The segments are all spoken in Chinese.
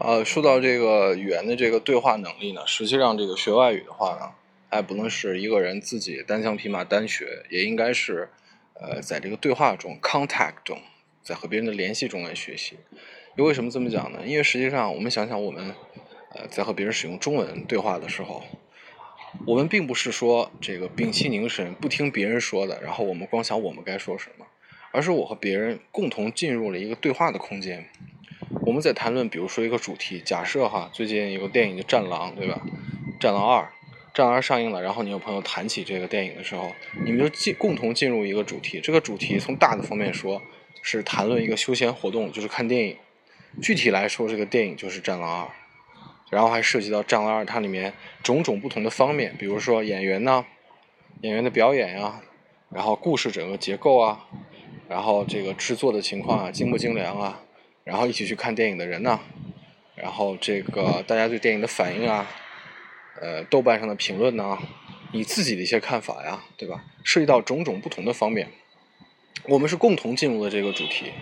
呃，说到这个语言的这个对话能力呢，实际上这个学外语的话呢，哎，不能是一个人自己单枪匹马单学，也应该是，呃，在这个对话中 （contact） 中，在和别人的联系中来学习。又为什么这么讲呢？因为实际上我们想想，我们呃在和别人使用中文对话的时候，我们并不是说这个屏气凝神，不听别人说的，然后我们光想我们该说什么，而是我和别人共同进入了一个对话的空间。我们在谈论，比如说一个主题，假设哈，最近有个电影叫《战狼》，对吧？《战狼二》，《战狼二》上映了，然后你有朋友谈起这个电影的时候，你们就进共同进入一个主题。这个主题从大的方面说，是谈论一个休闲活动，就是看电影。具体来说，这个电影就是《战狼二》，然后还涉及到《战狼二》它里面种种不同的方面，比如说演员呢，演员的表演呀，然后故事整个结构啊，然后这个制作的情况啊，精不精良啊。然后一起去看电影的人呢，然后这个大家对电影的反应啊，呃，豆瓣上的评论呢，你自己的一些看法呀，对吧？涉及到种种不同的方面，我们是共同进入了这个主题，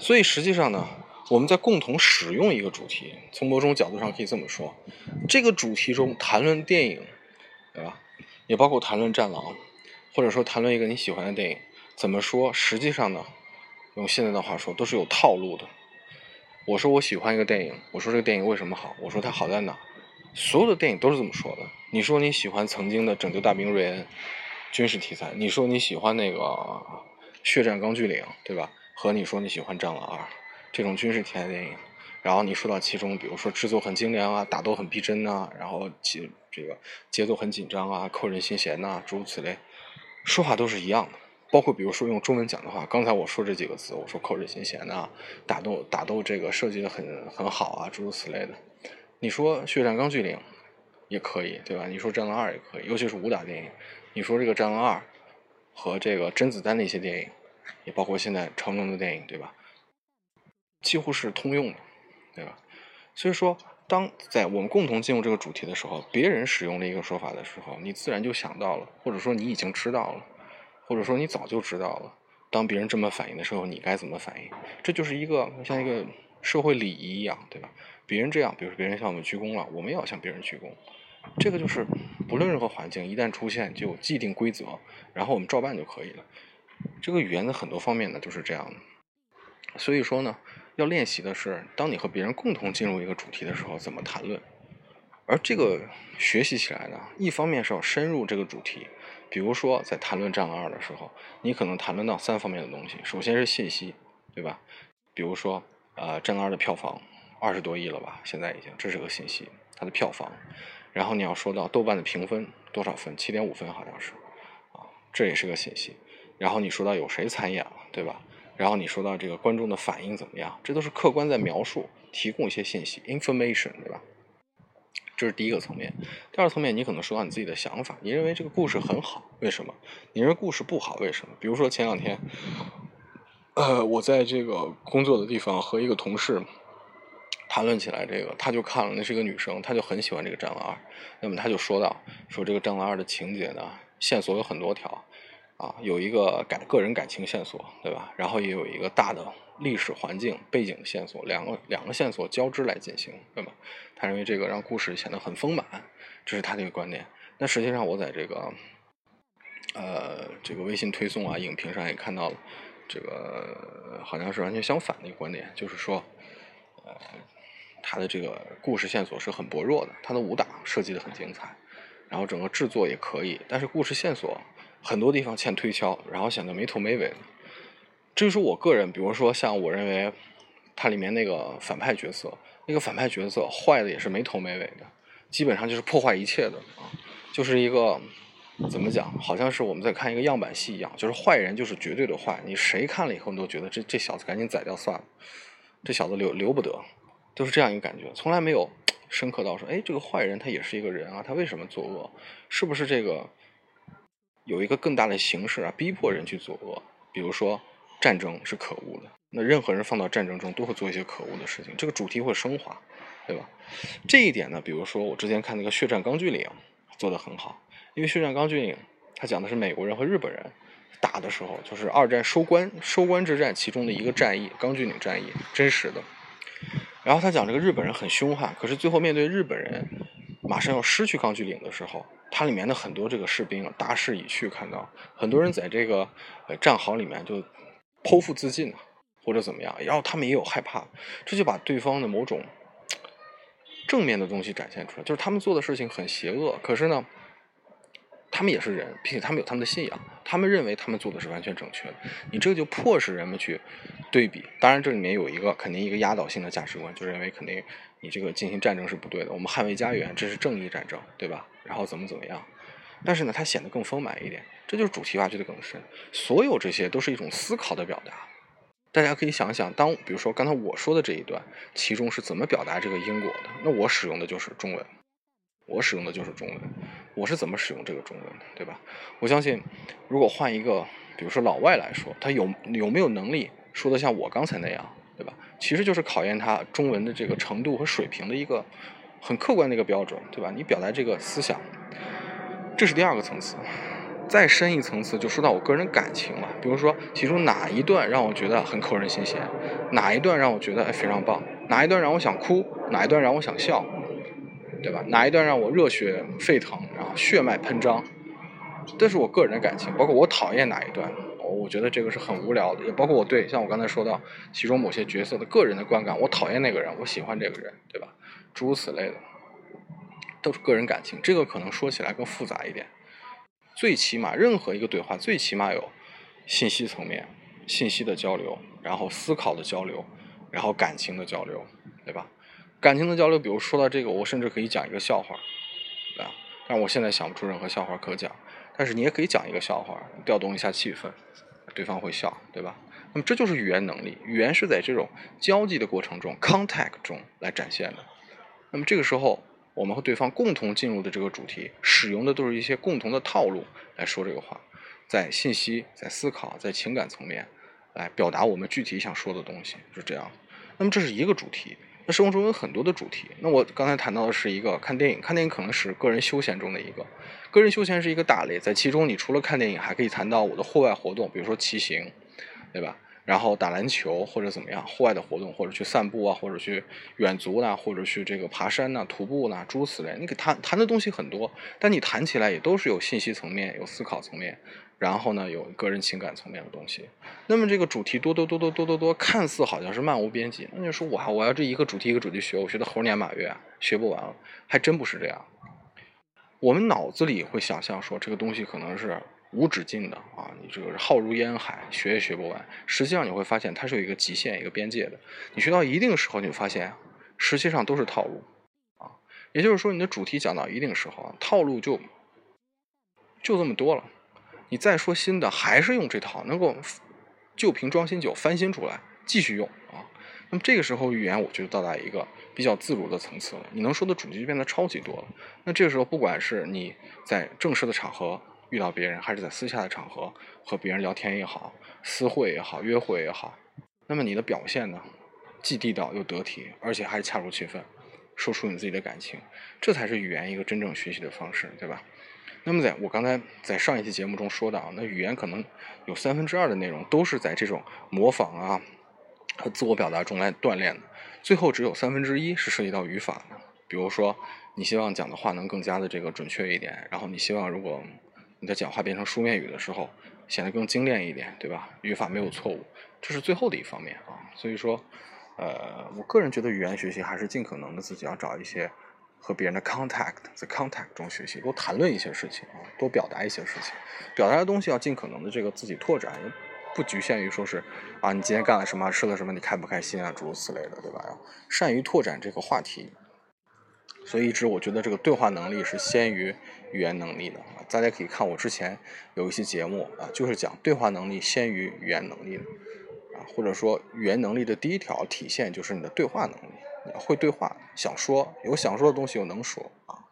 所以实际上呢，我们在共同使用一个主题，从某种角度上可以这么说，这个主题中谈论电影，对吧？也包括谈论《战狼》，或者说谈论一个你喜欢的电影，怎么说？实际上呢，用现在的话说，都是有套路的。我说我喜欢一个电影，我说这个电影为什么好？我说它好在哪？所有的电影都是这么说的。你说你喜欢曾经的《拯救大兵瑞恩》军事题材，你说你喜欢那个《血战钢锯岭》，对吧？和你说你喜欢《战狼二》这种军事题材电影，然后你说到其中，比如说制作很精良啊，打斗很逼真呐，然后节这个节奏很紧张啊，扣人心弦呐，诸如此类，说话都是一样的。包括比如说用中文讲的话，刚才我说这几个词，我说扣人心弦啊，打斗打斗这个设计的很很好啊，诸如此类的。你说血战钢锯岭也可以，对吧？你说战狼二也可以，尤其是武打电影。你说这个战狼二和这个甄子丹的一些电影，也包括现在成龙的电影，对吧？几乎是通用的，对吧？所以说，当在我们共同进入这个主题的时候，别人使用了一个说法的时候，你自然就想到了，或者说你已经知道了。或者说你早就知道了，当别人这么反应的时候，你该怎么反应？这就是一个像一个社会礼仪一样，对吧？别人这样，比如说别人向我们鞠躬了，我们也要向别人鞠躬。这个就是不论任何环境，一旦出现就有既定规则，然后我们照办就可以了。这个语言的很多方面呢就是这样的。所以说呢，要练习的是，当你和别人共同进入一个主题的时候，怎么谈论。而这个学习起来呢，一方面是要深入这个主题。比如说，在谈论《战狼二》的时候，你可能谈论到三方面的东西。首先是信息，对吧？比如说，呃，《战狼二》的票房二十多亿了吧？现在已经，这是个信息，它的票房。然后你要说到豆瓣的评分多少分？七点五分好像是，啊，这也是个信息。然后你说到有谁参演了，对吧？然后你说到这个观众的反应怎么样？这都是客观在描述，提供一些信息，information，对吧？这是第一个层面，第二层面，你可能说到你自己的想法，你认为这个故事很好，为什么？你认为故事不好，为什么？比如说前两天，呃，我在这个工作的地方和一个同事谈论起来，这个他就看了，那是一个女生，她就很喜欢这个《战狼二》，那么他就说到，说这个《战狼二》的情节呢，线索有很多条，啊，有一个感个人感情线索，对吧？然后也有一个大的。历史环境背景线索，两个两个线索交织来进行，对吗？他认为这个让故事显得很丰满，这是他的一个观点。那实际上我在这个呃这个微信推送啊、影评上也看到了，这个好像是完全相反的一个观点，就是说，呃，他的这个故事线索是很薄弱的，他的武打设计的很精彩，然后整个制作也可以，但是故事线索很多地方欠推敲，然后显得没头没尾的。这就是我个人，比如说像我认为，它里面那个反派角色，那个反派角色坏的也是没头没尾的，基本上就是破坏一切的啊，就是一个怎么讲，好像是我们在看一个样板戏一样，就是坏人就是绝对的坏，你谁看了以后你都觉得这这小子赶紧宰掉算了，这小子留留不得，都是这样一个感觉，从来没有深刻到说，哎，这个坏人他也是一个人啊，他为什么作恶？是不是这个有一个更大的形式啊，逼迫人去作恶？比如说。战争是可恶的，那任何人放到战争中都会做一些可恶的事情，这个主题会升华，对吧？这一点呢，比如说我之前看那个《血战钢锯岭》做的很好，因为《血战钢锯岭》它讲的是美国人和日本人打的时候，就是二战收官收官之战其中的一个战役——钢锯岭战役，真实的。然后他讲这个日本人很凶悍，可是最后面对日本人马上要失去钢锯岭的时候，它里面的很多这个士兵大势已去，看到很多人在这个呃战壕里面就剖腹自尽或者怎么样，然后他们也有害怕，这就把对方的某种正面的东西展现出来，就是他们做的事情很邪恶，可是呢。他们也是人，并且他们有他们的信仰，他们认为他们做的是完全正确的。你这就迫使人们去对比。当然，这里面有一个肯定一个压倒性的价值观，就认为肯定你这个进行战争是不对的。我们捍卫家园，这是正义战争，对吧？然后怎么怎么样？但是呢，它显得更丰满一点，这就是主题挖掘的更深。所有这些都是一种思考的表达。大家可以想想，当比如说刚才我说的这一段，其中是怎么表达这个因果的？那我使用的就是中文。我使用的就是中文，我是怎么使用这个中文的，对吧？我相信，如果换一个，比如说老外来说，他有有没有能力说的像我刚才那样，对吧？其实就是考验他中文的这个程度和水平的一个很客观的一个标准，对吧？你表达这个思想，这是第二个层次。再深一层次，就说到我个人感情了。比如说，其中哪一段让我觉得很扣人心弦，哪一段让我觉得哎非常棒，哪一段让我想哭，哪一段让我想笑。对吧？哪一段让我热血沸腾，然后血脉喷张？这是我个人的感情，包括我讨厌哪一段，我觉得这个是很无聊的。也包括我对像我刚才说到其中某些角色的个人的观感，我讨厌那个人，我喜欢这个人，对吧？诸如此类的，都是个人感情。这个可能说起来更复杂一点。最起码，任何一个对话，最起码有信息层面、信息的交流，然后思考的交流，然后感情的交流，对吧？感情的交流，比如说到这个，我甚至可以讲一个笑话，啊，但我现在想不出任何笑话可讲。但是你也可以讲一个笑话，调动一下气氛，对方会笑，对吧？那么这就是语言能力，语言是在这种交际的过程中，contact 中来展现的。那么这个时候，我们和对方共同进入的这个主题，使用的都是一些共同的套路来说这个话，在信息、在思考、在情感层面来表达我们具体想说的东西，是这样。那么这是一个主题。那生活中有很多的主题。那我刚才谈到的是一个看电影，看电影可能是个人休闲中的一个，个人休闲是一个大类，在其中你除了看电影，还可以谈到我的户外活动，比如说骑行，对吧？然后打篮球或者怎么样，户外的活动，或者去散步啊，或者去远足呐，或者去这个爬山呐、徒步呐，诸此类。你给谈谈的东西很多，但你谈起来也都是有信息层面、有思考层面。然后呢，有个人情感层面的东西。那么这个主题多多多多多多多，看似好像是漫无边际。那就说，我我要这一个主题一个主题学，我学的猴年马月啊，学不完。还真不是这样。我们脑子里会想象说，这个东西可能是无止境的啊，你这个浩如烟海，学也学不完。实际上你会发现，它是有一个极限、一个边界的。你学到一定时候，你会发现，实际上都是套路啊。也就是说，你的主题讲到一定时候啊，套路就就这么多了。你再说新的，还是用这套，能够旧瓶装新酒，翻新出来，继续用啊。那么这个时候语言，我觉得到达一个比较自如的层次了。你能说的主题就变得超级多了。那这个时候，不管是你在正式的场合遇到别人，还是在私下的场合和别人聊天也好，私会也好，约会也好，那么你的表现呢，既地道又得体，而且还恰如其分，说出你自己的感情，这才是语言一个真正学习的方式，对吧？那么，在我刚才在上一期节目中说到，那语言可能有三分之二的内容都是在这种模仿啊和自我表达中来锻炼的，最后只有三分之一是涉及到语法的。比如说，你希望讲的话能更加的这个准确一点，然后你希望如果你的讲话变成书面语的时候显得更精炼一点，对吧？语法没有错误，这是最后的一方面啊。所以说，呃，我个人觉得语言学习还是尽可能的自己要找一些。和别人的 contact，在 contact 中学习，多谈论一些事情啊，多表达一些事情，表达的东西要尽可能的这个自己拓展，不局限于说是啊，你今天干了什么，吃了什么，你开不开心啊，诸如此类的，对吧？要善于拓展这个话题。所以一直我觉得这个对话能力是先于语言能力的。大家可以看我之前有一些节目啊，就是讲对话能力先于语言能力的啊，或者说语言能力的第一条体现就是你的对话能力。会对话，想说有想说的东西，又能说啊。